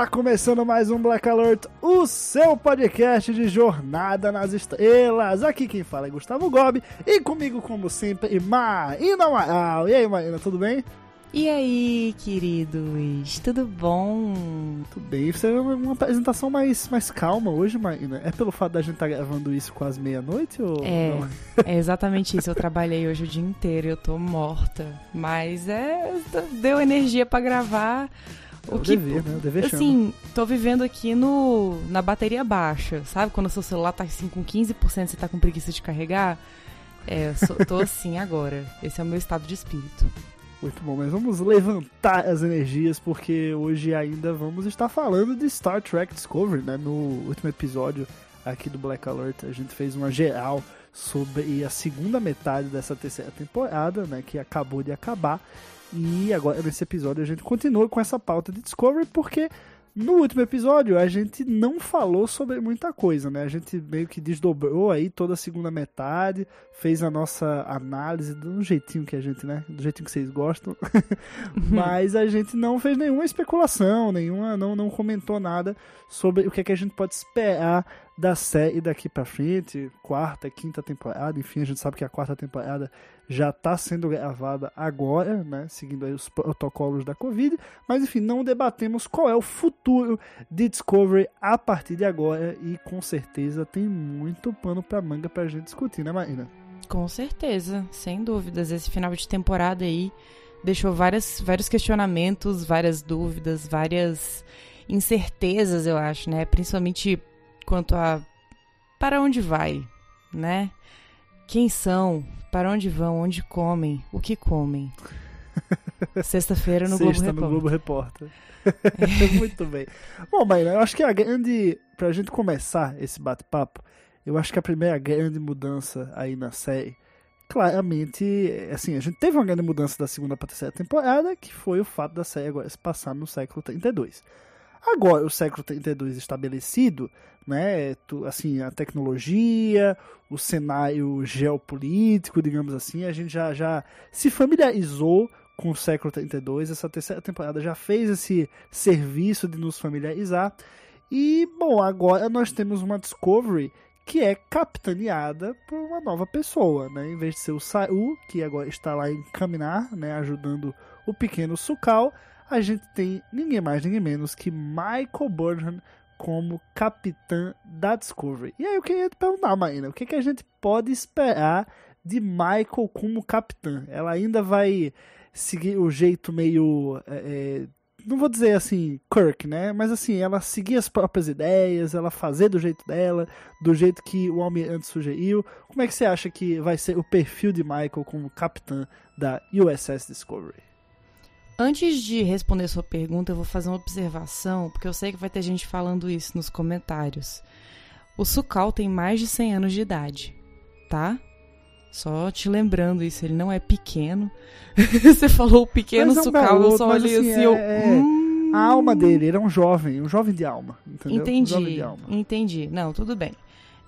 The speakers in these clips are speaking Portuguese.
Está começando mais um Black Alert, o seu podcast de Jornada nas Estrelas. Aqui quem fala é Gustavo Gobi e comigo, como sempre, Maína Amaral. E aí, Maína, tudo bem? E aí, queridos, tudo bom? Tudo bem. Você é uma, apresentação mais, mais calma hoje, Maína. É pelo fato da gente estar gravando isso quase meia-noite ou É, não? é exatamente isso. Eu trabalhei hoje o dia inteiro eu tô morta. Mas é. Deu energia pra gravar. É O o que. dever, né? O dever chama. Assim, tô vivendo aqui no na bateria baixa, sabe? Quando o seu celular tá assim com 15% você tá com preguiça de carregar. É, eu sou- tô assim agora. Esse é o meu estado de espírito. Muito bom, mas vamos levantar as energias porque hoje ainda vamos estar falando de Star Trek Discovery, né? No último episódio aqui do Black Alert, a gente fez uma geral sobre a segunda metade dessa terceira temporada, né? Que acabou de acabar. E agora nesse episódio a gente continua com essa pauta de Discovery porque no último episódio a gente não falou sobre muita coisa, né? A gente meio que desdobrou aí toda a segunda metade, fez a nossa análise do jeitinho que a gente, né? Do jeitinho que vocês gostam. Mas a gente não fez nenhuma especulação, nenhuma, não, não comentou nada sobre o que, é que a gente pode esperar da série daqui pra frente, quarta, quinta temporada, enfim, a gente sabe que a quarta temporada já tá sendo gravada agora, né, seguindo os protocolos da Covid, mas enfim, não debatemos qual é o futuro de Discovery a partir de agora e com certeza tem muito pano pra manga pra gente discutir, né, Marina? Com certeza, sem dúvidas. Esse final de temporada aí deixou várias, vários questionamentos, várias dúvidas, várias incertezas, eu acho, né? Principalmente quanto a para onde vai, né? Quem são, para onde vão, onde comem, o que comem. Sexta-feira no Globo Sexta no Repórter. Globo Repórter. Muito bem. Bom, Maíra, eu acho que a grande. Pra gente começar esse bate-papo, eu acho que a primeira grande mudança aí na série, claramente, assim, a gente teve uma grande mudança da segunda pra terceira temporada, que foi o fato da série agora se passar no século 32. Agora, o século 32 estabelecido, né, assim, a tecnologia, o cenário geopolítico, digamos assim, a gente já, já se familiarizou com o século 32. Essa terceira temporada já fez esse serviço de nos familiarizar. E, bom, agora nós temos uma Discovery que é capitaneada por uma nova pessoa, né? Em vez de ser o Saru, que agora está lá em Caminar, né, ajudando o pequeno Sukal, a gente tem ninguém mais, ninguém menos que Michael Burnham como capitã da Discovery. E aí eu queria te perguntar, Marina, o que, que a gente pode esperar de Michael como capitã? Ela ainda vai seguir o jeito meio. é, é, não vou dizer assim, Kirk, né? Mas assim, ela seguir as próprias ideias, ela fazer do jeito dela, do jeito que o Almirante sugeriu. Como é que você acha que vai ser o perfil de Michael como capitã da USS Discovery? Antes de responder sua pergunta, eu vou fazer uma observação, porque eu sei que vai ter gente falando isso nos comentários. O Sukal tem mais de 100 anos de idade, tá? Só te lembrando isso, ele não é pequeno. Você falou pequeno Mas é um Sukal, garoto, eu só olhei assim, assim, eu... é- é- hum, A alma dele, ele é um jovem, um jovem de alma, entendeu? Um jovem Entendi, de alma. entendi. Não, tudo bem.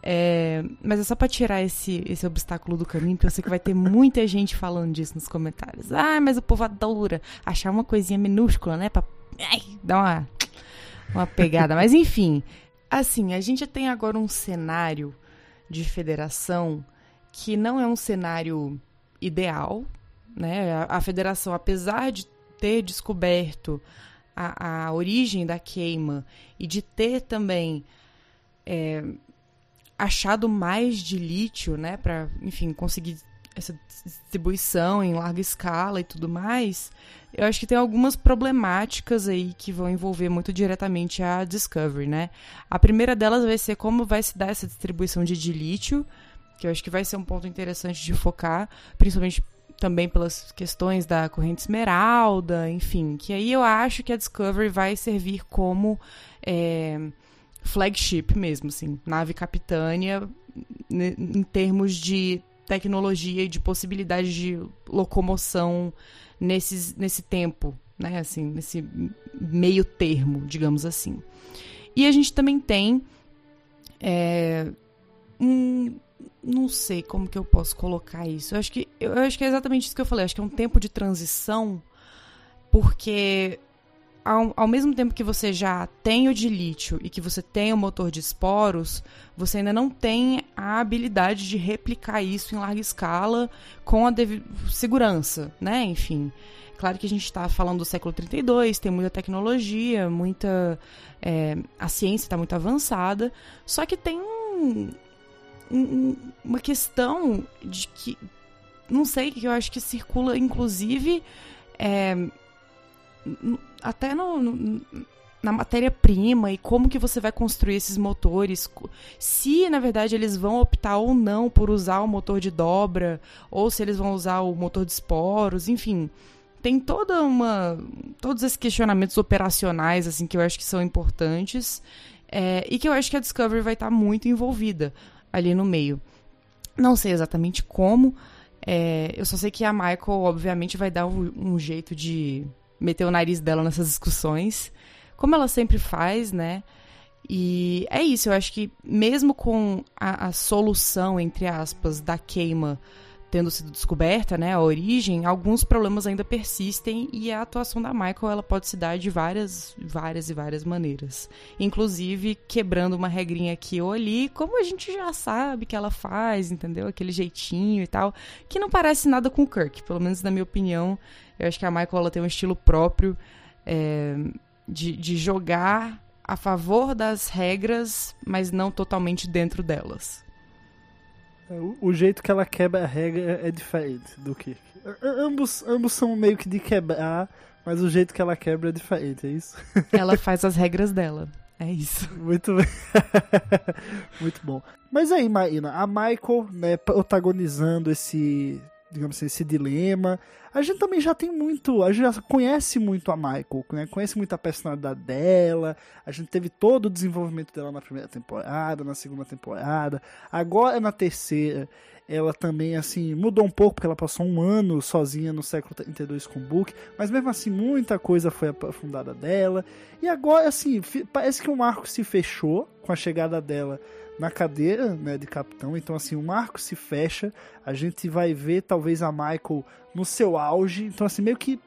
É, mas é só pra tirar esse, esse obstáculo do caminho, porque eu sei que vai ter muita gente falando disso nos comentários. Ah, mas o povo adora achar uma coisinha minúscula, né? Pra ai, dar uma, uma pegada. Mas enfim, assim, a gente tem agora um cenário de federação que não é um cenário ideal, né? A, a federação, apesar de ter descoberto a, a origem da queima e de ter também é, achado mais de lítio, né, para, enfim, conseguir essa distribuição em larga escala e tudo mais, eu acho que tem algumas problemáticas aí que vão envolver muito diretamente a Discovery, né? A primeira delas vai ser como vai se dar essa distribuição de dilítio, que eu acho que vai ser um ponto interessante de focar, principalmente também pelas questões da corrente esmeralda, enfim, que aí eu acho que a Discovery vai servir como é, flagship mesmo, assim, nave capitânia em termos de tecnologia e de possibilidade de locomoção nesses, nesse tempo, né? Assim, nesse meio termo, digamos assim. E a gente também tem é, um, não sei como que eu posso colocar isso. Eu acho que eu acho que é exatamente isso que eu falei. Eu acho que é um tempo de transição, porque ao, ao mesmo tempo que você já tem o de lítio e que você tem o motor de esporos, você ainda não tem a habilidade de replicar isso em larga escala com a segurança, né? Enfim. Claro que a gente está falando do século 32, tem muita tecnologia, muita. É, a ciência está muito avançada, só que tem um, um, uma questão de que. Não sei, que eu acho que circula, inclusive. É, até no, no na matéria-prima e como que você vai construir esses motores, se na verdade eles vão optar ou não por usar o motor de dobra, ou se eles vão usar o motor de esporos, enfim, tem toda uma todos esses questionamentos operacionais assim que eu acho que são importantes é, e que eu acho que a Discovery vai estar muito envolvida ali no meio. Não sei exatamente como, é, eu só sei que a Michael obviamente vai dar um, um jeito de meter o nariz dela nessas discussões, como ela sempre faz, né? E é isso, eu acho que mesmo com a, a solução, entre aspas, da queima tendo sido descoberta, né, a origem, alguns problemas ainda persistem e a atuação da Michael ela pode se dar de várias, várias e várias maneiras, inclusive quebrando uma regrinha aqui ou ali, como a gente já sabe que ela faz, entendeu? Aquele jeitinho e tal, que não parece nada com o Kirk, pelo menos na minha opinião, eu acho que a Michael ela tem um estilo próprio é, de, de jogar a favor das regras, mas não totalmente dentro delas. É, o, o jeito que ela quebra a regra é diferente do que. Ambos, ambos são meio que de quebrar, mas o jeito que ela quebra é diferente, é isso? Ela faz as regras dela. É isso. Muito bem. Muito bom. Mas aí, Marina, a Michael, né, protagonizando esse digamos assim, esse dilema. A gente também já tem muito, a gente já conhece muito a Michael, né? conhece muito a personalidade dela, a gente teve todo o desenvolvimento dela na primeira temporada, na segunda temporada, agora na terceira ela também, assim, mudou um pouco, porque ela passou um ano sozinha no século 32 com o Book, mas mesmo assim, muita coisa foi aprofundada dela, e agora, assim, parece que o marco se fechou com a chegada dela na cadeira né, de capitão. Então, assim, o marco se fecha. A gente vai ver talvez a Michael no seu auge. Então, assim, meio que.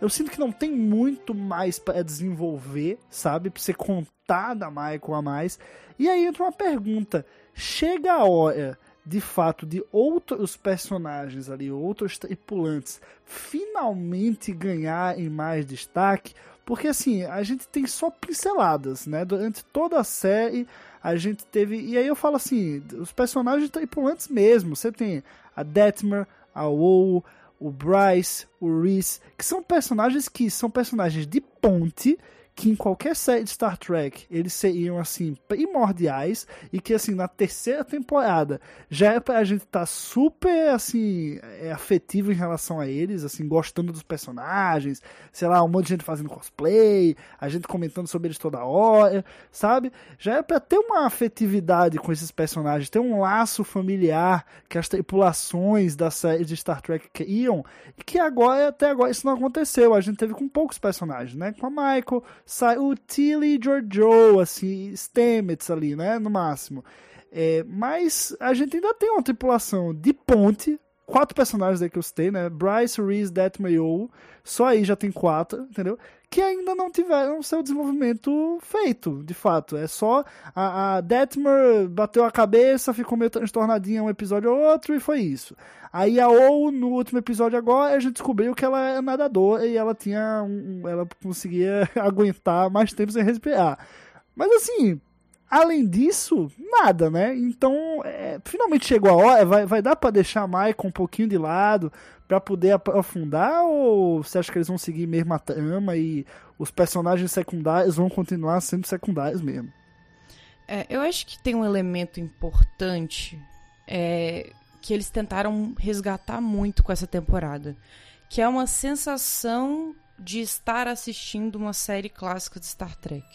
Eu sinto que não tem muito mais para desenvolver, sabe? Pra você contar da Michael a mais. E aí entra uma pergunta: chega a hora de fato de outros personagens ali, outros tripulantes, finalmente ganharem mais destaque, porque assim, a gente tem só pinceladas, né? Durante toda a série a gente teve. E aí eu falo assim: os personagens tripulantes mesmo. Você tem a Detmer, a WoW, o Bryce, o Reese, que são personagens que são personagens de ponte que em qualquer série de Star Trek eles seriam assim primordiais e que assim na terceira temporada já é pra gente estar tá super assim é, afetivo em relação a eles, assim gostando dos personagens, sei lá, um monte de gente fazendo cosplay, a gente comentando sobre eles toda hora, sabe? Já é para ter uma afetividade com esses personagens, ter um laço familiar que as tripulações da série de Star Trek criam e que agora até agora isso não aconteceu. A gente teve com poucos personagens, né? Com a Michael o Tilly Giorgio, assim, Stamets ali, né, no máximo. É, mas a gente ainda tem uma tripulação de ponte, quatro personagens aí que eu citei, né, Bryce, Reese, Detmer e só aí já tem quatro, entendeu? Que ainda não tiveram seu desenvolvimento feito, de fato. É só a, a Detmer bateu a cabeça, ficou meio transtornadinha um episódio ou outro e foi isso. Aí a ou no último episódio agora, a gente descobriu que ela é nadadora e ela tinha um, ela conseguia aguentar mais tempo sem respirar. Mas assim, além disso, nada, né? Então, é, finalmente chegou a hora, vai, vai dar pra deixar a Michael um pouquinho de lado pra poder aprofundar ou você acha que eles vão seguir mesmo a trama e os personagens secundários vão continuar sendo secundários mesmo? É, eu acho que tem um elemento importante é, que eles tentaram resgatar muito com essa temporada, que é uma sensação de estar assistindo uma série clássica de Star Trek,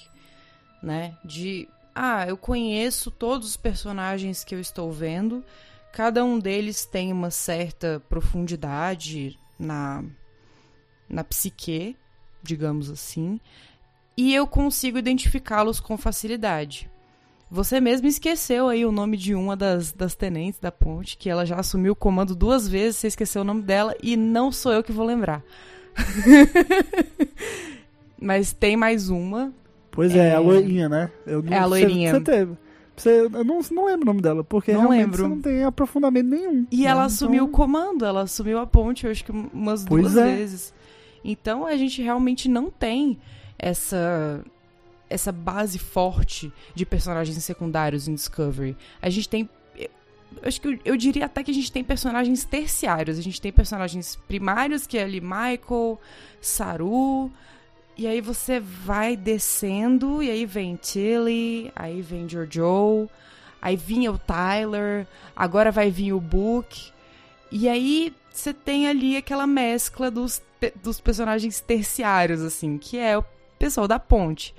né? De ah, eu conheço todos os personagens que eu estou vendo, cada um deles tem uma certa profundidade na na psique, digamos assim, e eu consigo identificá-los com facilidade. Você mesmo esqueceu aí o nome de uma das, das tenentes da ponte, que ela já assumiu o comando duas vezes, você esqueceu o nome dela e não sou eu que vou lembrar. Mas tem mais uma. Pois é, é a loirinha, né? Eu não, é a loirinha. Você, você teve. Você, eu não, não lembro o nome dela, porque não realmente lembro. você não tem aprofundamento nenhum. E né? ela Então, assumiu o comando, ela assumiu a ponte, eu acho que umas Pois duas é. vezes. Então a gente realmente não tem essa essa base forte de personagens secundários em Discovery. A gente tem eu acho que eu, eu diria até que a gente tem personagens terciários. A gente tem personagens primários, que é ali Michael, Saru. E aí você vai descendo, e aí vem Tilly, aí vem Jojo, aí vinha o Tyler, agora vai vir o Book. E aí você tem ali aquela mescla dos, dos personagens terciários, assim, que é o pessoal da ponte.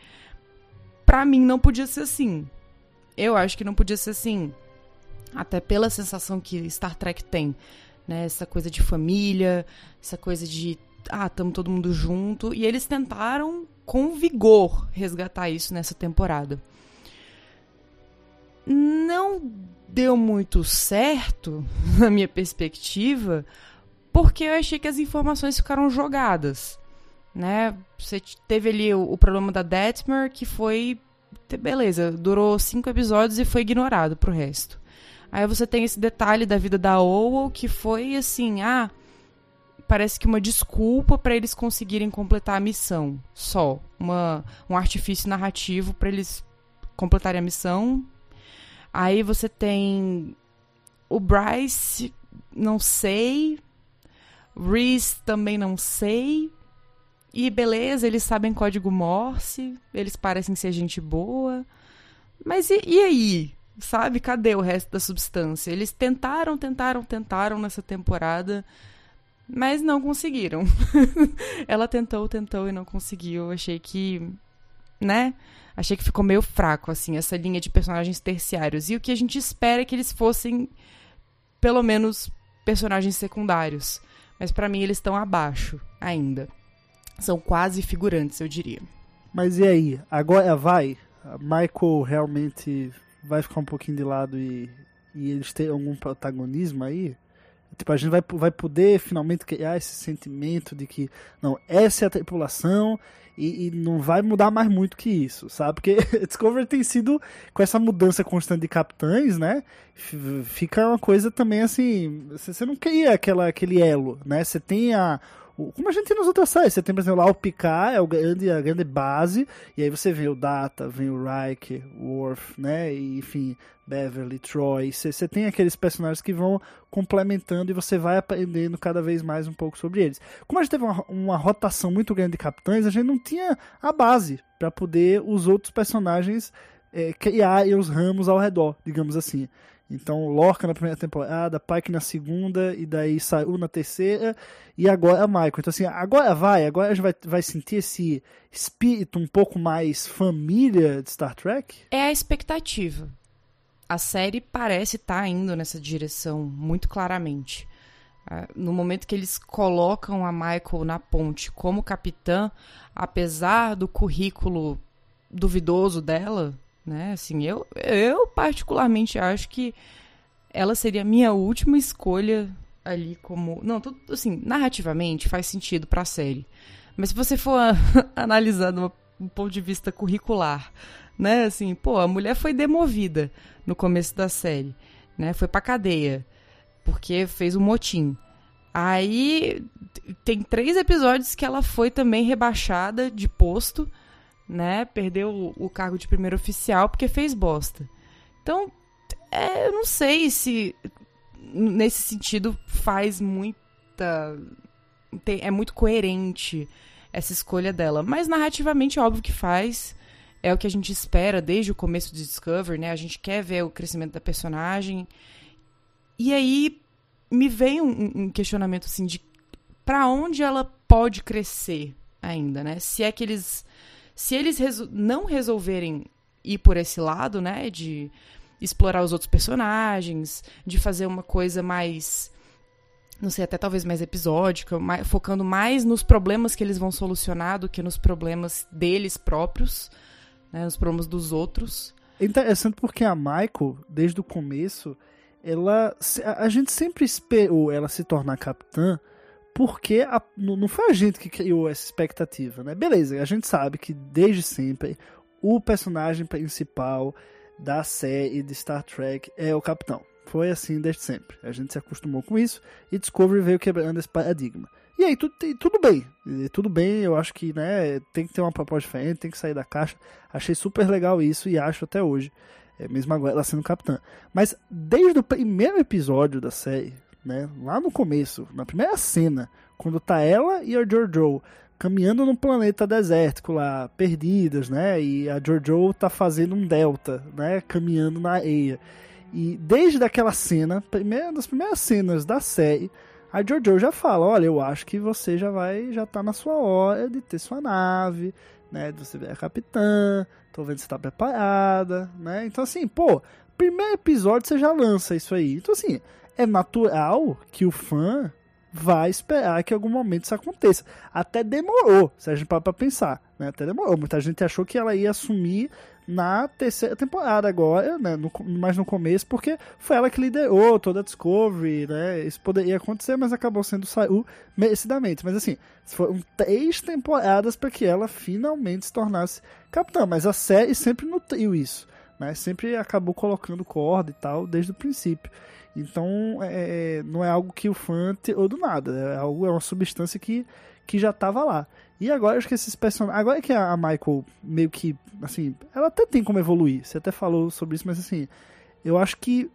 Pra mim não podia ser assim. Eu acho que não podia ser assim. Até pela sensação que Star Trek tem, né? Essa coisa de família, essa coisa de ah, tamo todo mundo junto. E eles tentaram com vigor resgatar isso nessa temporada. Não deu muito certo, na minha perspectiva, porque eu achei que as informações ficaram jogadas. Né? Você teve ali o, o problema da Detmer, que foi. Beleza, durou cinco episódios e foi ignorado pro resto. Aí você tem esse detalhe da vida da Owl, que foi assim, ah, parece que uma desculpa para eles conseguirem completar a missão, só, uma um artifício narrativo para eles completarem a missão. Aí você tem o Bryce, não sei, Reese também não sei. E beleza, eles sabem código Morse, eles parecem ser gente boa. Mas e, e aí? Sabe? Cadê o resto da substância? Eles tentaram, tentaram, tentaram nessa temporada, mas não conseguiram. Ela tentou, tentou e não conseguiu. Achei que, né? Achei que ficou meio fraco, assim, essa linha de personagens terciários. E o que a gente espera é que eles fossem, pelo menos, personagens secundários. Mas pra mim eles estão abaixo ainda. São quase figurantes, eu diria. Mas e aí? Agora vai? Michael realmente vai ficar um pouquinho de lado e, e eles têm algum protagonismo aí? Tipo, a gente vai, vai poder finalmente criar esse sentimento de que, não, essa é a tripulação e, e não vai mudar mais muito que isso, sabe? Porque Discovery tem sido, com essa mudança constante de capitães, né? Fica uma coisa também assim, você não cria aquela, aquele elo, né? Você tem a, como a gente tem nas outras séries, você tem, por exemplo, lá o Picard, é o grande, a grande base, e aí você vê o Data, vem o o Worf, né, e, enfim, Beverly, Troy, você, você tem aqueles personagens que vão complementando e você vai aprendendo cada vez mais um pouco sobre eles. Como a gente teve uma, uma rotação muito grande de capitães, a gente não tinha a base para poder os outros personagens é, criar os ramos ao redor, digamos assim. Então, Lorca na primeira temporada, Pike na segunda, e daí Saru na terceira, e agora Michael. Então, assim, agora vai, agora a gente vai, vai sentir esse espírito um pouco mais família de Star Trek? É a expectativa. A série parece estar indo nessa direção muito claramente. Ah, No momento que eles colocam a Michael na ponte como capitã, apesar do currículo duvidoso dela, né? Assim, eu, eu particularmente acho que ela seria a minha última escolha ali como, não, tudo assim, narrativamente faz sentido pra série. Mas se você for analisar de um ponto de vista curricular, né? Assim, pô, a mulher foi demovida no começo da série, né? Foi pra cadeia porque fez um motim. Aí tem três episódios que ela foi também rebaixada de posto, né? Perdeu o, cargo de primeiro oficial porque fez bosta. Então, é, eu não sei se nesse sentido faz muita. tem- é muito coerente essa escolha dela. Mas narrativamente, óbvio que faz. É o que a gente espera desde o começo de Discovery, né? A gente quer ver o crescimento da personagem. E aí me vem um, um questionamento assim de para onde ela pode crescer ainda, né? Se é que eles se eles reso- não resolverem ir por esse lado, né, de explorar os outros personagens, de fazer uma coisa mais não sei, até talvez mais episódica, mais- focando mais nos problemas que eles vão solucionar do que nos problemas deles próprios, né, nos problemas dos outros. É interessante porque a Michael, desde o começo, ela. a gente sempre esperou ela se tornar capitã porque a- não foi a gente que criou essa expectativa, né? Beleza, a gente sabe que desde sempre o personagem principal da série de Star Trek é o capitão. Foi assim desde sempre. A gente se acostumou com isso e Discovery veio quebrando esse paradigma. E aí, tudo, tudo bem. Tudo bem, eu acho que né, tem que ter uma proposta diferente, tem que sair da caixa. Achei super legal isso e acho até hoje. É, mesmo agora ela sendo capitã. Mas desde o primeiro episódio da série, né, lá no começo, na primeira cena, quando tá ela e a Jojo caminhando num planeta desértico lá, perdidas, né? E a Jojo tá fazendo um delta, né? Caminhando na areia. E desde aquela cena, primeira das primeiras cenas da série, a Jojo já fala, olha, eu acho que você já vai, já tá na sua hora de ter sua nave, né? De você ver a capitã, tô vendo que você tá preparada, né? Então assim, pô, primeiro episódio você já lança isso aí. Então assim, é natural que o fã vai esperar que em algum momento isso aconteça. Até demorou, se a gente parar pra pensar, né? Até demorou. Muita gente achou que ela ia assumir na terceira temporada agora, né? No, mais no começo, porque foi ela que liderou toda a Discovery, né? Isso poderia acontecer, mas acabou sendo saiu merecidamente. Mas assim, foram três temporadas para que ela finalmente se tornasse capitã. Mas a série sempre nutriu isso, né? Sempre acabou colocando corda e tal desde o princípio. Então, é, não é algo que o fã tirou do nada, é algo é uma substância que, que já estava lá. E agora acho que esses personagens, agora que a Michael meio que, assim, ela até tem como evoluir. Você até falou sobre isso, mas assim, eu acho que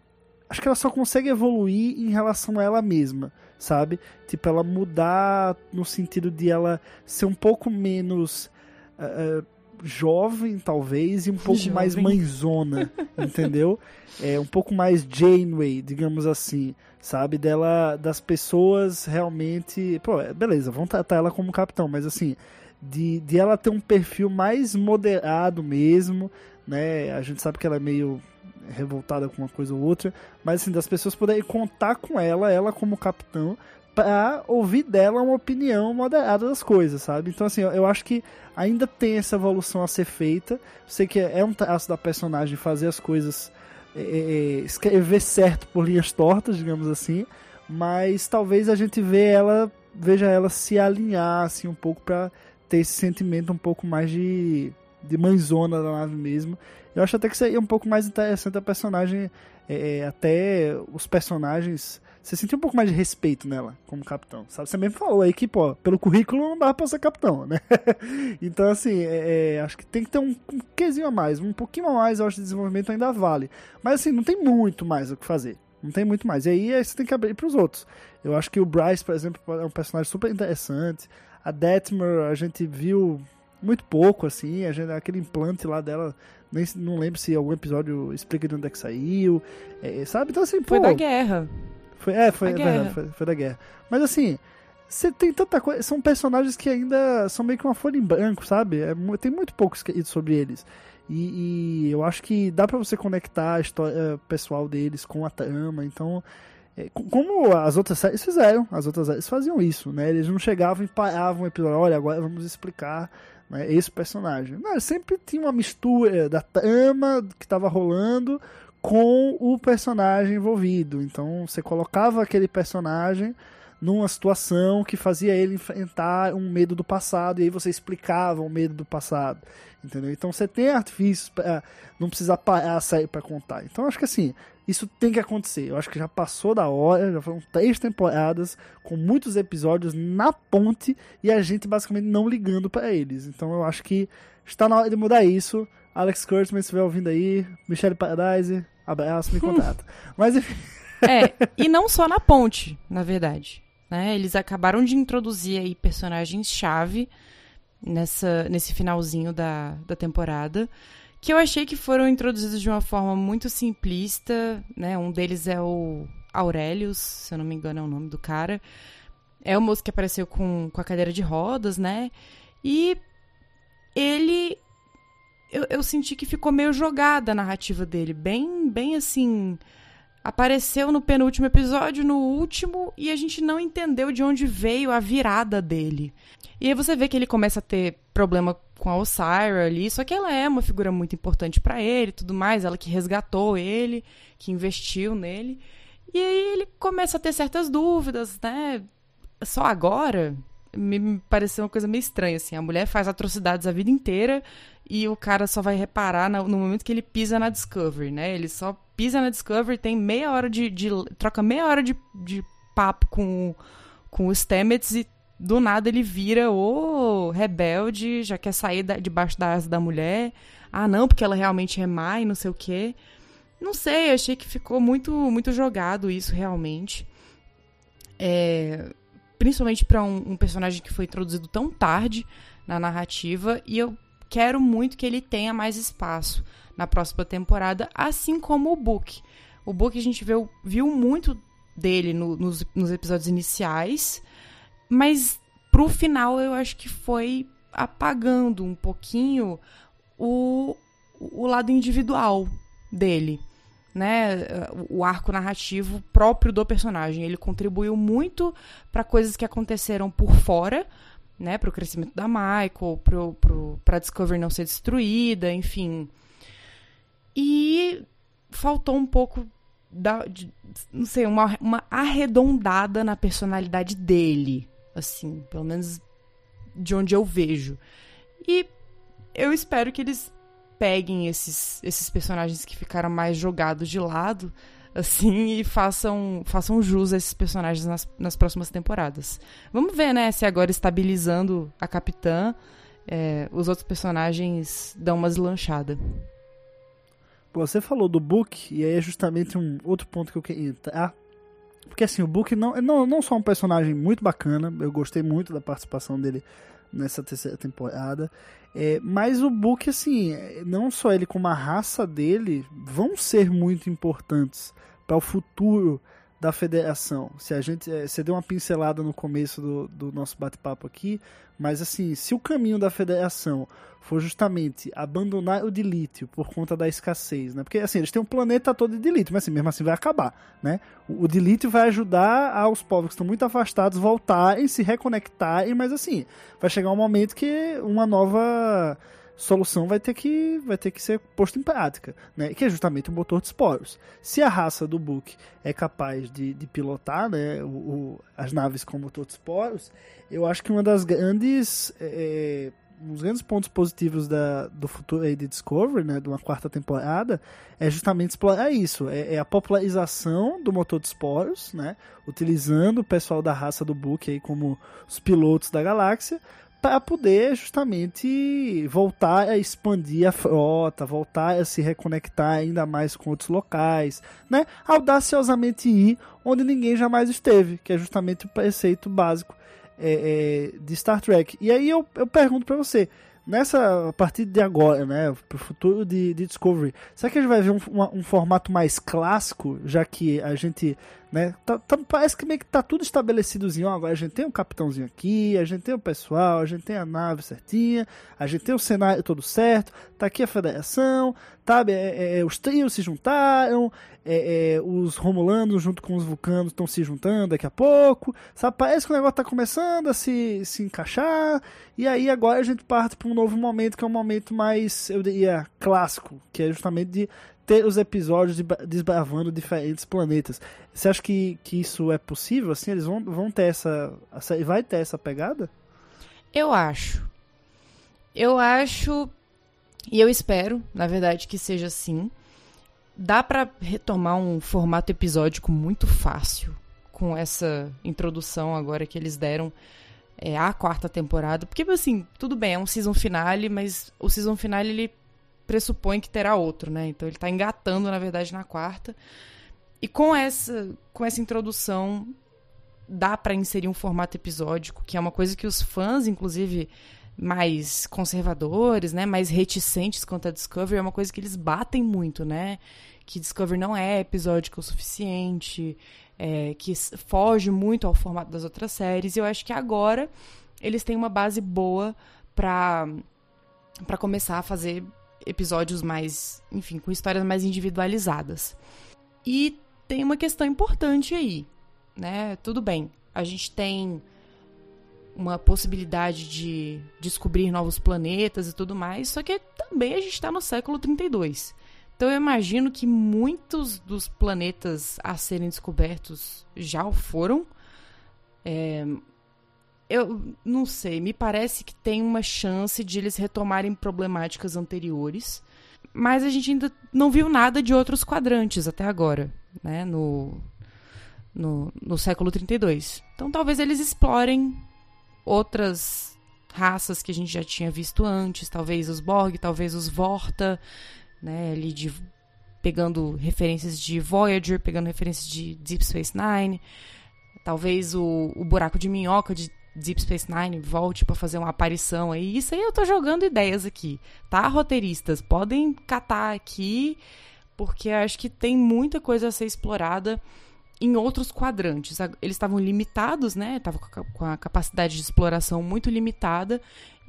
acho que ela só consegue evoluir em relação a ela mesma, sabe? Tipo, ela mudar no sentido de ela ser um pouco menos uh, jovem, talvez, e um pouco Jovem. mais mãezona, entendeu? É um pouco mais Janeway, digamos assim, sabe? Dela, das pessoas realmente, pô, é, beleza, vão tratar ela como capitão, mas assim, de, de ela ter um perfil mais moderado mesmo, né? A gente sabe que ela é meio revoltada com uma coisa ou outra, mas assim, das pessoas poderem contar com ela, ela como capitão, para ouvir dela uma opinião moderada das coisas, sabe? Então, assim, eu, acho que ainda tem essa evolução a ser feita. Sei que é um traço da personagem fazer as coisas. é, é, escrever certo por linhas tortas, digamos assim. Mas talvez a gente vê ela, veja ela se alinhar assim um pouco para ter esse sentimento um pouco mais de, de mãezona da nave mesmo. Eu acho até que seria um pouco mais interessante a personagem, é, é, até os personagens você sentiu um pouco mais de respeito nela como capitão, sabe? Você mesmo falou aí que, pô, pelo currículo não dá pra ser capitão, né? então, assim, é, é, acho que tem que ter um, um quesinho a mais, um pouquinho a mais, eu acho, de desenvolvimento ainda vale. Mas, assim, não tem muito mais o que fazer. Não tem muito mais. E aí, aí você tem que abrir pros outros. Eu acho que o Bryce, por exemplo, é um personagem super interessante. A Detmer, a gente viu muito pouco, assim. A gente, aquele implante lá dela, nem, não lembro se algum episódio explica de onde é que saiu. É, sabe? Então, assim, Foi pô. da guerra. Foi, é, foi, é verdade, foi, foi da guerra. Mas assim, você tem tanta coisa. São personagens que ainda são meio que uma folha em branco, sabe? É tem muito pouco escrito sobre eles. E, e eu acho que dá pra você conectar a história pessoal deles com a trama. Então, é, co- como as outras séries fizeram, as outras séries faziam isso, né? Eles não chegavam e paravam o episódio, olha, agora vamos explicar né, esse personagem. Não, sempre tinha uma mistura da trama que estava rolando com o personagem envolvido. Então você colocava aquele personagem numa situação que fazia ele enfrentar um medo do passado e aí você explicava o medo do passado, entendeu? Então você tem artifícios para não precisar parar a série para contar. Então acho que assim, isso tem que acontecer. Eu acho que já passou da hora, já foram três temporadas com muitos episódios na ponte e a gente basicamente não ligando para eles. Então eu acho que está na hora de mudar isso. Alex Kurtzman, se estiver ouvindo aí, Michelle Paradise, abraço, me contrata. Mas enfim. É, e não só na ponte, na verdade. Né? Eles acabaram de introduzir aí personagens-chave nessa, nesse finalzinho da, da temporada, que eu achei que foram introduzidos de uma forma muito simplista, né? Um deles é o Aurelius, se eu não me engano é o nome do cara. É o moço que apareceu com, com a cadeira de rodas, né? E ele... Eu, eu senti que ficou meio jogada a narrativa dele, bem, bem assim apareceu no penúltimo episódio, no último, e a gente não entendeu de onde veio a virada dele. E aí você vê que ele começa a ter problema com a Osira ali, só que ela é uma figura muito importante para ele tudo mais, ela que resgatou ele, que investiu nele. E aí ele começa a ter certas dúvidas, né? Só agora me pareceu uma coisa meio estranha, assim. A mulher faz atrocidades a vida inteira e o cara só vai reparar no, no momento que ele pisa na Discovery, né? Ele só pisa na Discovery, tem meia hora de. de troca meia hora de, de papo com, com o Stamets e do nada ele vira o rebelde, já quer sair da, debaixo da asa da mulher. Ah, não, porque ela realmente é má e não sei o quê. Não sei, achei que ficou muito, muito jogado isso realmente. É, principalmente para um, um personagem que foi introduzido tão tarde na narrativa. E eu quero muito que ele tenha mais espaço na próxima temporada, assim como o Book. O Book a gente viu, viu muito dele no, nos, nos episódios iniciais, mas pro final eu acho que foi apagando um pouquinho o, o lado individual dele, né? O arco narrativo próprio do personagem. Ele contribuiu muito para coisas que aconteceram por fora, né? Para o crescimento da Michael, para a Discovery não ser destruída, enfim. E faltou um pouco da, de, não sei, uma, uma arredondada na personalidade dele, assim, pelo menos de onde eu vejo. E eu espero que eles peguem esses, esses personagens que ficaram mais jogados de lado, assim, e façam, façam jus a esses personagens nas, nas próximas temporadas. Vamos ver, né, se agora estabilizando a capitã, é, os outros personagens dão uma deslanchada. Você falou do Book, e aí é justamente um outro ponto que eu queria entrar. Porque assim, o Book não, não, não só um personagem muito bacana, eu gostei muito da participação dele nessa terceira temporada. É, mas o Book, assim, não só ele como a raça dele vão ser muito importantes para o futuro da federação. Se a gente, é, você deu uma pincelada no começo do, do nosso bate-papo aqui, mas assim, se o caminho da federação for justamente abandonar o de lítio por conta da escassez, né? Porque assim, eles têm um planeta todo de lítio, mas assim, mesmo assim vai acabar, né? O, o de lítio vai ajudar aos povos que estão muito afastados voltarem, se reconectarem, mas assim, vai chegar um momento que uma nova solução vai ter que, vai ter que ser posta em prática, né? que é justamente o motor de esporos. Se a raça do Book é capaz de, de pilotar né, o, o, as naves com motor de esporos, eu acho que uma das grandes. É, um dos grandes pontos positivos da, do futuro aí de Discovery, né, de uma quarta temporada, é justamente explorar isso. É, é, a popularização do motor de esporos, né, utilizando o pessoal da raça do Book aí como os pilotos da galáxia, para poder justamente voltar a expandir a frota, voltar a se reconectar ainda mais com outros locais, né? Audaciosamente ir onde ninguém jamais esteve, que é justamente o preceito básico é, é, de Star Trek. E aí eu, eu pergunto para você, nessa a partir de agora, né, pro futuro de, de Discovery, será que a gente vai ver um, um, um formato mais clássico, já que a gente né? Tá, tá, parece que meio que tá tudo estabelecidozinho. Agora a gente tem um capitãozinho aqui, a gente tem o pessoal, a gente tem a nave certinha, a gente tem o cenário todo certo, tá aqui a federação, sabe? É, é, é os trios se juntaram, é, é, os romulanos junto com os vulcanos estão se juntando daqui a pouco, sabe? Parece que o negócio tá começando a se, se encaixar, e aí agora a gente parte para um novo momento que é um momento mais, eu diria, clássico, que é justamente de ter os episódios de- desbravando diferentes planetas. Você acha que, que isso é possível? Assim, eles vão, vão ter essa. A série vai ter essa pegada? Eu acho. Eu acho e eu espero, na verdade, que seja assim. Dá pra retomar um formato episódico muito fácil com essa introdução agora que eles deram é, à quarta temporada, porque assim, tudo bem, é um season finale, mas o season finale ele pressupõe que terá outro, né? Então ele tá engatando, na verdade, na quarta. E com essa com essa introdução dá pra inserir um formato episódico, que é uma coisa que os fãs, inclusive mais conservadores, né, mais reticentes quanto a Discovery, é uma coisa que eles batem muito, né? Que Discovery não é episódico o suficiente, é, que foge muito ao formato das outras séries. E eu acho que agora eles têm uma base boa pra para começar a fazer episódios mais, enfim, com histórias mais individualizadas. E tem uma questão importante aí, né? Tudo bem, a gente tem uma possibilidade de descobrir novos planetas e tudo mais, só que também a gente está no século 32. Então eu imagino que muitos dos planetas a serem descobertos já o foram. É, eu não sei, me parece que tem uma chance de eles retomarem problemáticas anteriores, mas a gente ainda não viu nada de outros quadrantes até agora, né, no, no, no século 32. Então talvez eles explorem outras raças que a gente já tinha visto antes, talvez os Borg, talvez os Vorta, né, ali de pegando referências de Voyager, pegando referências de Deep Space Nine, talvez o, o buraco de minhoca de Deep Space Nine volte para fazer uma aparição aí. Isso aí eu tô jogando ideias aqui, tá, roteiristas? Podem catar aqui, porque acho que tem muita coisa a ser explorada em outros quadrantes. Eles estavam limitados, né? Estavam com a capacidade de exploração muito limitada.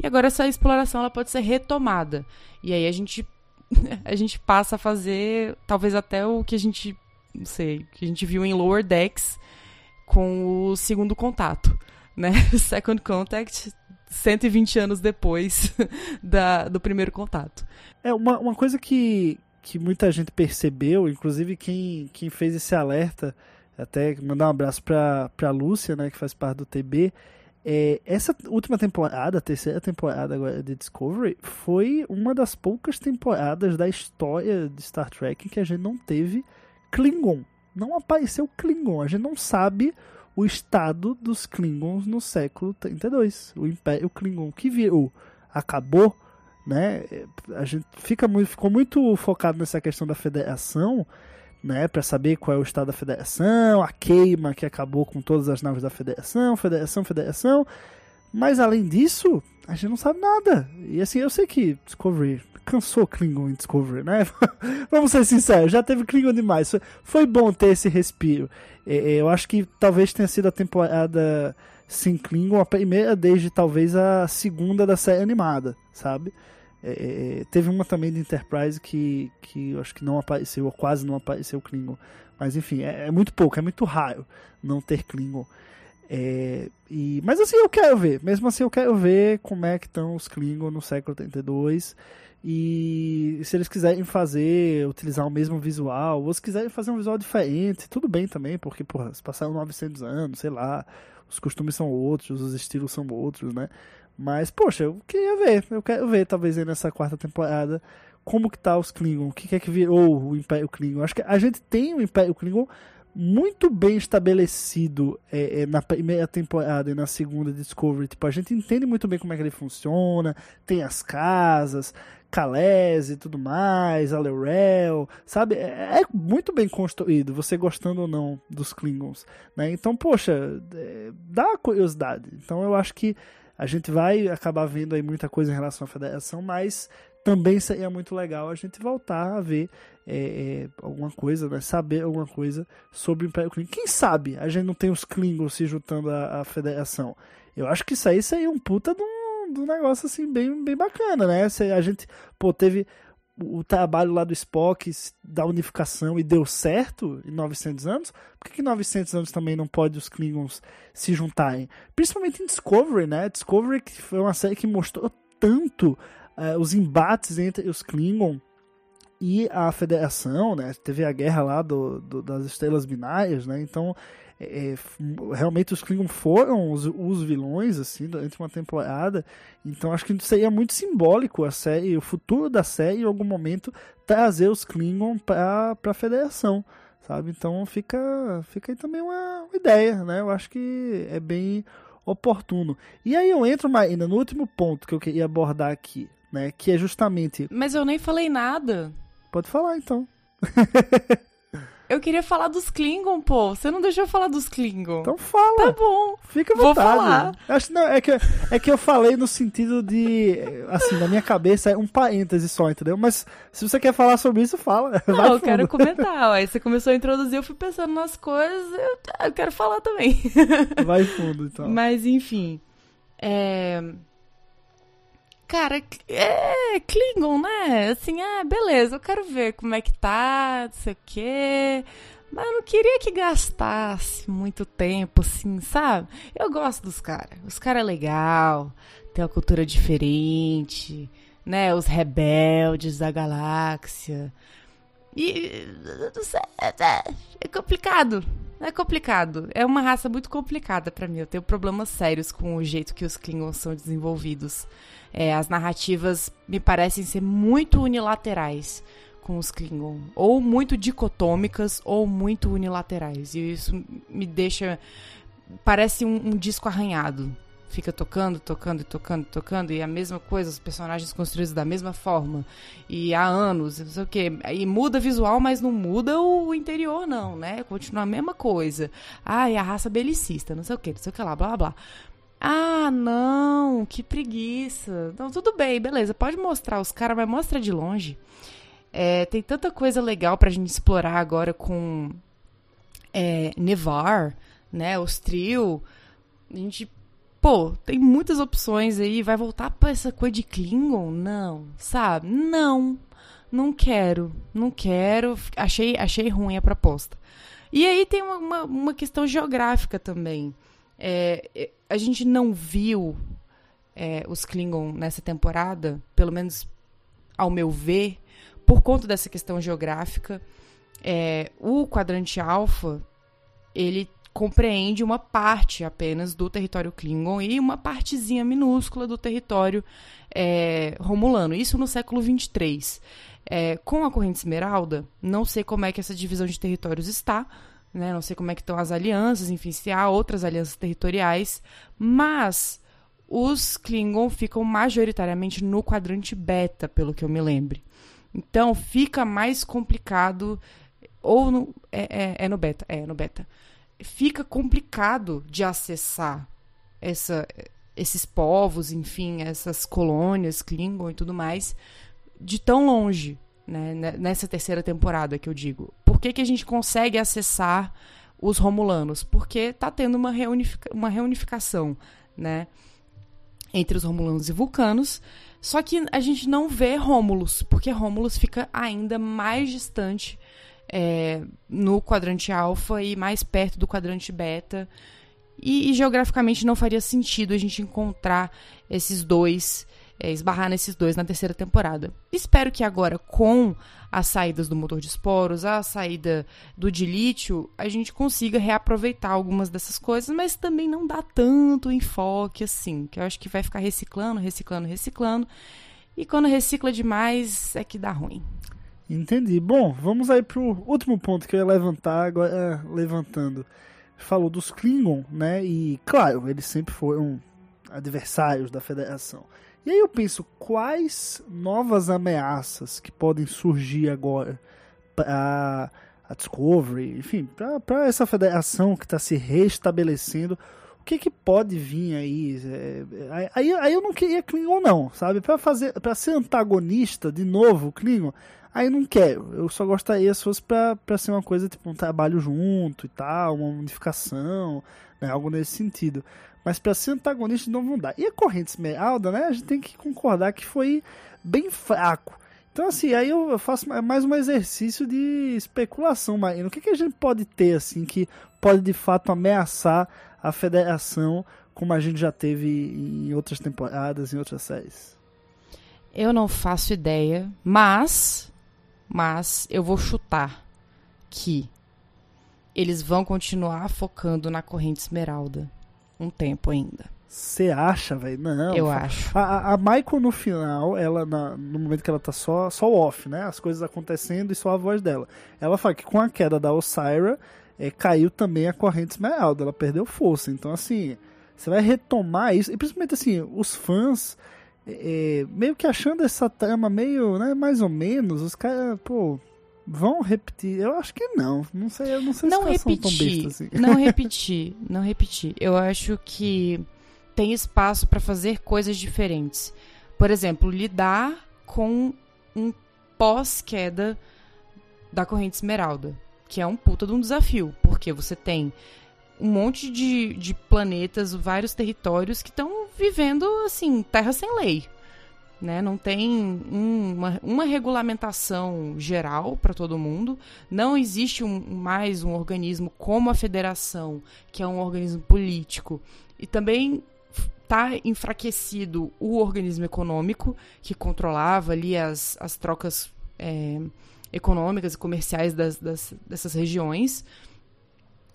E agora essa exploração ela pode ser retomada. E aí a gente a gente passa a fazer talvez até o que a gente não sei, que a gente viu em Lower Decks com o segundo contato, né? Second Contact 120 anos depois da, do primeiro contato. É uma, uma coisa que, que muita gente percebeu, inclusive quem, quem fez esse alerta, até mandar um abraço pra, pra Lúcia, né, que faz parte do TB. É, essa última temporada, a terceira temporada agora de Discovery, foi uma das poucas temporadas da história de Star Trek que a gente não teve Klingon. Não apareceu Klingon. A gente não sabe o estado dos Klingons no século 32. O Império Klingon que virou acabou, né? A gente fica muito, ficou muito focado nessa questão da federação, né, para saber qual é o estado da federação, a queima que acabou com todas as naves da federação, federação, federação. Mas além disso, a gente não sabe nada. E assim, eu sei que Discovery cansou Klingon em Discovery, né? Vamos ser sinceros, já teve Klingon demais. Foi, bom ter esse respiro. Eu acho que talvez tenha sido a temporada sem Klingon, a primeira desde talvez a segunda da série animada, sabe? É, teve uma também de Enterprise que, que eu acho que não apareceu, ou quase não apareceu Klingon. Mas enfim, é, é muito pouco, é muito raro não ter Klingon. É, e, mas assim, eu quero ver. Mesmo assim, eu quero ver como é que estão os Klingon no século 32. E se eles quiserem fazer, utilizar o mesmo visual, ou se quiserem fazer um visual diferente, tudo bem também, porque, porra, se passaram 900 anos, sei lá, os costumes são outros, os estilos são outros, né? Mas, poxa, eu queria ver, eu quero ver, talvez aí nessa quarta temporada, como que tá os Klingon, o que, que é que virou o Império Klingon. Acho que a gente tem o Império Klingon muito bem estabelecido é, é, na primeira temporada e na segunda Discovery. Tipo, a gente entende muito bem como é que ele funciona, tem as casas, Calese e tudo mais, Alorel, sabe? É, é, muito bem construído, você gostando ou não dos Klingons, né? Então, poxa, é, dá curiosidade. Então, eu acho que a gente vai acabar vendo aí muita coisa em relação à Federação, mas também seria muito legal a gente voltar a ver é, é, alguma coisa, né? saber alguma coisa sobre o Império Klingon. Quem sabe a gente não tem os Klingons se juntando à, à Federação? Eu acho que isso aí seria um puta de um, de um negócio assim bem, bem bacana, né? Se a gente, pô, teve o trabalho lá do Spock da unificação e deu certo em 900 anos, por que, que 900 anos também não pode os Klingons se juntarem? Principalmente em Discovery, né? Discovery que foi uma série que mostrou tanto uh, os embates entre os Klingon e a Federação, né? Teve a guerra lá do, do das estrelas binárias, né? Então, é, realmente os Klingons foram os, os, vilões, assim, durante uma temporada. Então, acho que seria muito simbólico a série, o futuro da série, em algum momento, trazer os Klingons para a Federação, sabe? Então, fica, fica aí também uma, uma ideia, né? Eu acho que é bem oportuno. E aí eu entro, Marina, no último ponto que eu queria abordar aqui, né? Que é justamente. Mas eu nem falei nada. Pode falar então. Eu queria falar dos Klingon, pô. Você não deixou eu falar dos Klingon. Então fala. Tá bom. Fica à Vou vontade. falar. Acho, não, é, que, é que eu falei no sentido de. Assim, na minha cabeça é um parêntese só, entendeu? Mas se você quer falar sobre isso, fala. Não, eu quero comentar. Aí você começou a introduzir, eu fui pensando nas coisas, eu, eu quero falar também. Vai fundo, então. Mas, enfim. É. Cara, é Klingon, né? Assim, ah, beleza, eu quero ver como é que tá, não sei o quê. Mas eu não queria que gastasse muito tempo, assim, sabe? Eu gosto dos caras. Os caras é legal, tem uma cultura diferente, né? Os rebeldes da galáxia. E. sei, é- É complicado. É complicado. É uma raça muito complicada pra mim. Eu tenho problemas sérios com o jeito que os Klingons são desenvolvidos. É, as narrativas me parecem ser muito unilaterais com os Klingon. Ou muito dicotômicas, ou muito unilaterais. E isso me deixa. Parece um, um disco arranhado. Fica tocando, tocando, tocando, tocando, e a mesma coisa, os personagens construídos da mesma forma. E há anos, não sei o quê. E muda visual, mas não muda o interior, não, né? Continua a mesma coisa. Ah, e a raça belicista, não sei o quê, não sei o que lá, blá blá blá. Ah, não, que preguiça. Então, tudo bem, beleza, pode mostrar os caras, mas mostra de longe. É, tem tanta coisa legal pra gente explorar agora com é, Nevar, né? Os trio. A gente, pô, tem muitas opções aí. Vai voltar pra essa coisa de Klingon? Não, sabe? Não, não quero, não quero. Achei, achei ruim a proposta. E aí tem uma, uma, uma questão geográfica também. É, é, a gente não viu é, os Klingon nessa temporada, pelo menos ao meu ver, por conta dessa questão geográfica. É, o quadrante alfa ele compreende uma parte apenas do território Klingon e uma partezinha minúscula do território é, romulano. Isso no século 23. É, com a corrente esmeralda, não sei como é que essa divisão de territórios está, né? Não sei como é que estão as alianças, enfim, se há outras alianças territoriais, mas os Klingon ficam majoritariamente no quadrante beta, pelo que eu me lembre. Então fica mais complicado, ou no, é, é, é no beta, é no beta. Fica complicado de acessar essa, esses povos, enfim, essas colônias Klingon e tudo mais, de tão longe, né? Nessa terceira temporada que eu digo. Por que, que a gente consegue acessar os Romulanos? Porque tá tendo uma, reunific uma reunificação, né? Entre os Romulanos e Vulcanos. Só que a gente não vê Rômulus, porque Rômulus fica ainda mais distante é, no quadrante alfa e mais perto do quadrante beta. E, e, geograficamente não faria sentido a gente encontrar esses dois, é, esbarrar nesses dois na terceira temporada. Espero que agora, com as saídas do motor de esporos, a saída do dilítio, a gente consiga reaproveitar algumas dessas coisas, mas também não dá tanto enfoque assim, que eu acho que vai ficar reciclando, reciclando, reciclando. E quando recicla demais é que dá ruim. Entendi. Bom, vamos aí pro último ponto que eu ia levantar, agora levantando. Falou dos Klingon, né? E, claro, eles sempre foram adversários da Federação. E aí eu penso, quais novas ameaças que podem surgir agora para a Discovery, enfim, para essa federação que está se restabelecendo, o que, que pode vir aí? É, aí? Aí eu não queria Klingon não, sabe? Para fazer, para ser antagonista de novo, Klingon, aí não quero. Eu só gostaria se fosse para ser uma coisa tipo um trabalho junto e tal, uma unificação, né? algo nesse sentido. Mas para ser antagonista não vão dar. E a corrente esmeralda, né? A gente tem que concordar que foi bem fraco. Então, assim, aí eu faço mais um exercício de especulação, Marina. O que, que a gente pode ter, assim, que pode de fato ameaçar a federação, como a gente já teve em outras temporadas, em outras séries? Eu não faço ideia, mas. Mas eu vou chutar que eles vão continuar focando na corrente esmeralda um tempo ainda. Você acha, velho? Não. eu acho. A, a- a Michael no final, ela na- no momento que ela tá só, só off, né? As coisas acontecendo e só a voz dela. Ela fala que com a queda da Osira, é, caiu também a corrente esmeralda, ela perdeu força. Então, assim, você vai retomar isso. E principalmente, assim, os fãs, é, meio que achando essa trama meio, né? Mais ou menos, os caras, pô. Vão repetir? Eu acho que não. Não sei, eu não sei Não se são tão repetir, bestas assim. não repetir, não repetir. Eu acho que tem espaço para fazer coisas diferentes. Por exemplo, lidar com um pós-queda da corrente esmeralda, que é um puta de um desafio, porque você tem um monte de, de planetas, vários territórios que estão vivendo assim, terra sem lei. Né? Não tem um- uma, uma regulamentação geral para todo mundo. Não existe um- mais um organismo como a federação, que é um organismo político. E também está enfraquecido o organismo econômico, que controlava ali as, as trocas é, econômicas e comerciais das, das- dessas regiões.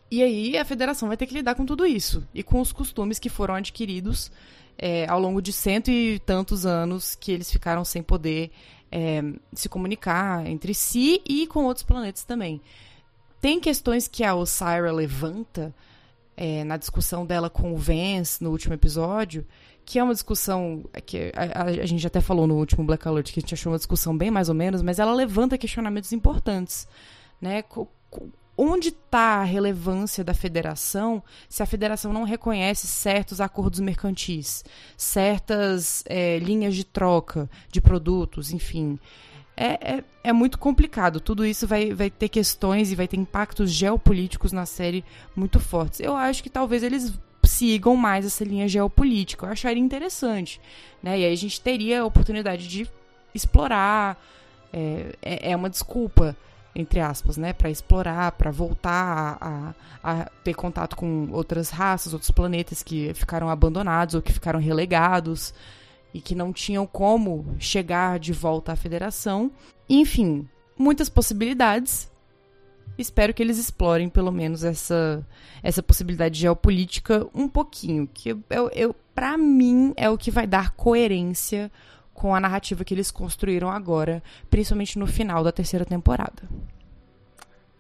E aí a federação vai ter que lidar com tudo isso e com os costumes que foram adquiridos é, ao longo de cento e tantos anos que eles ficaram sem poder é, se comunicar entre si e com outros planetas também. Tem questões que a Osira levanta é, na discussão dela com o Vance no último episódio, que é uma discussão que a, a- a gente até falou no último Black Alert que a gente achou uma discussão bem mais ou menos, mas ela levanta questionamentos importantes, né? Onde está a relevância da federação se a federação não reconhece certos acordos mercantis, certas é, linhas de troca de produtos, enfim? É, é, é muito complicado. Tudo isso vai, vai ter questões e vai ter impactos geopolíticos na série muito fortes. Eu acho que talvez eles sigam mais essa linha geopolítica. Eu acharia interessante. Né? E aí a gente teria a oportunidade de explorar. É, é, é uma desculpa, entre aspas, né? Para explorar, para voltar a, a, a ter contato com outras raças, outros planetas que ficaram abandonados ou que ficaram relegados e que não tinham como chegar de volta à federação. Enfim, muitas possibilidades. Espero que eles explorem pelo menos essa, essa possibilidade geopolítica um pouquinho, que eu, eu, para mim é o que vai dar coerência com a narrativa que eles construíram agora, principalmente no final da terceira temporada.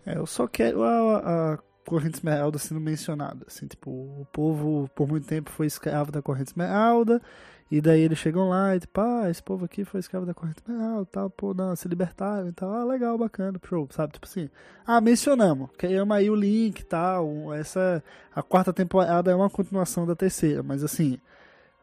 É, eu só quero a, a corrente esmeralda sendo mencionada. Assim, tipo, o povo por muito tempo foi escravo da corrente esmeralda. E daí eles chegam lá e tipo, ah, esse povo aqui foi escravo da corrente esmeralda tal, pô, não, se libertaram e tal. Ah, legal, bacana, show, sabe? Tipo assim, ah, mencionamos, criamos aí o link e tal. Essa, a quarta temporada é uma continuação da terceira, mas assim,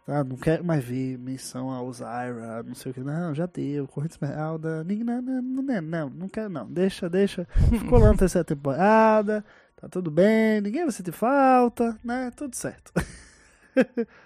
ah, não quero mais ver menção a Osira, não sei o que. Não, já deu. Corrente Esmeralda. Não, não, não, não, não quero não. Deixa, deixa. Ficou lá na terceira temporada. Tá tudo bem. Ninguém vai sentir falta, né? Tudo certo.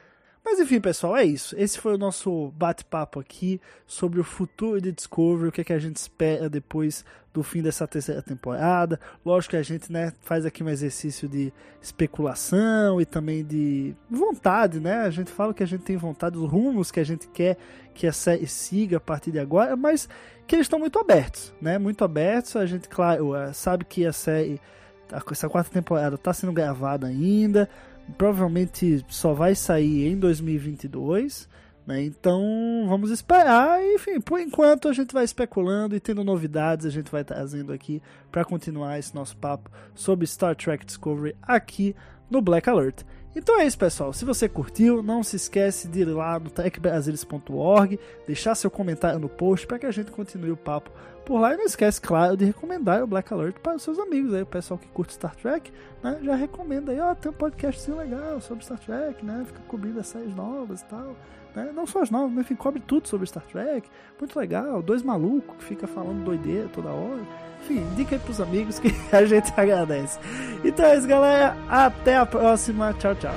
Mas enfim, pessoal, é isso. Esse foi o nosso bate-papo aqui sobre o futuro de Discovery, o que, é que a gente espera depois do fim dessa terceira temporada. Lógico que a gente né, faz aqui um exercício de especulação e também de vontade, né? A gente fala que a gente tem vontade, os rumos que a gente quer que a série siga a partir de agora, mas que eles estão muito abertos, né? Muito abertos. A gente, claro, sabe que a série, essa quarta temporada está sendo gravada ainda provavelmente só vai sair em 2022, né? Então vamos esperar. Enfim, por enquanto a gente vai especulando e tendo novidades a gente vai trazendo aqui para continuar esse nosso papo sobre Star Trek Discovery aqui no Black Alert. Então é isso, pessoal. Se você curtiu, não se esquece de ir lá no trekbrasilis.org, deixar seu comentário no post para que a gente continue o papo por lá. E não esquece, claro, de recomendar o Black Alert para os seus amigos aí, o pessoal que curte Star Trek, né? Já recomenda aí, ó, tem um podcast legal sobre Star Trek, né? Fica cobrindo as séries novas e tal. Né? Não só as novas, mas enfim, cobre tudo sobre Star Trek. Muito legal. Dois malucos que fica falando doideira toda hora. Enfim, indica aí pros amigos que a gente agradece. Então é isso, galera. Até a próxima. Tchau, tchau.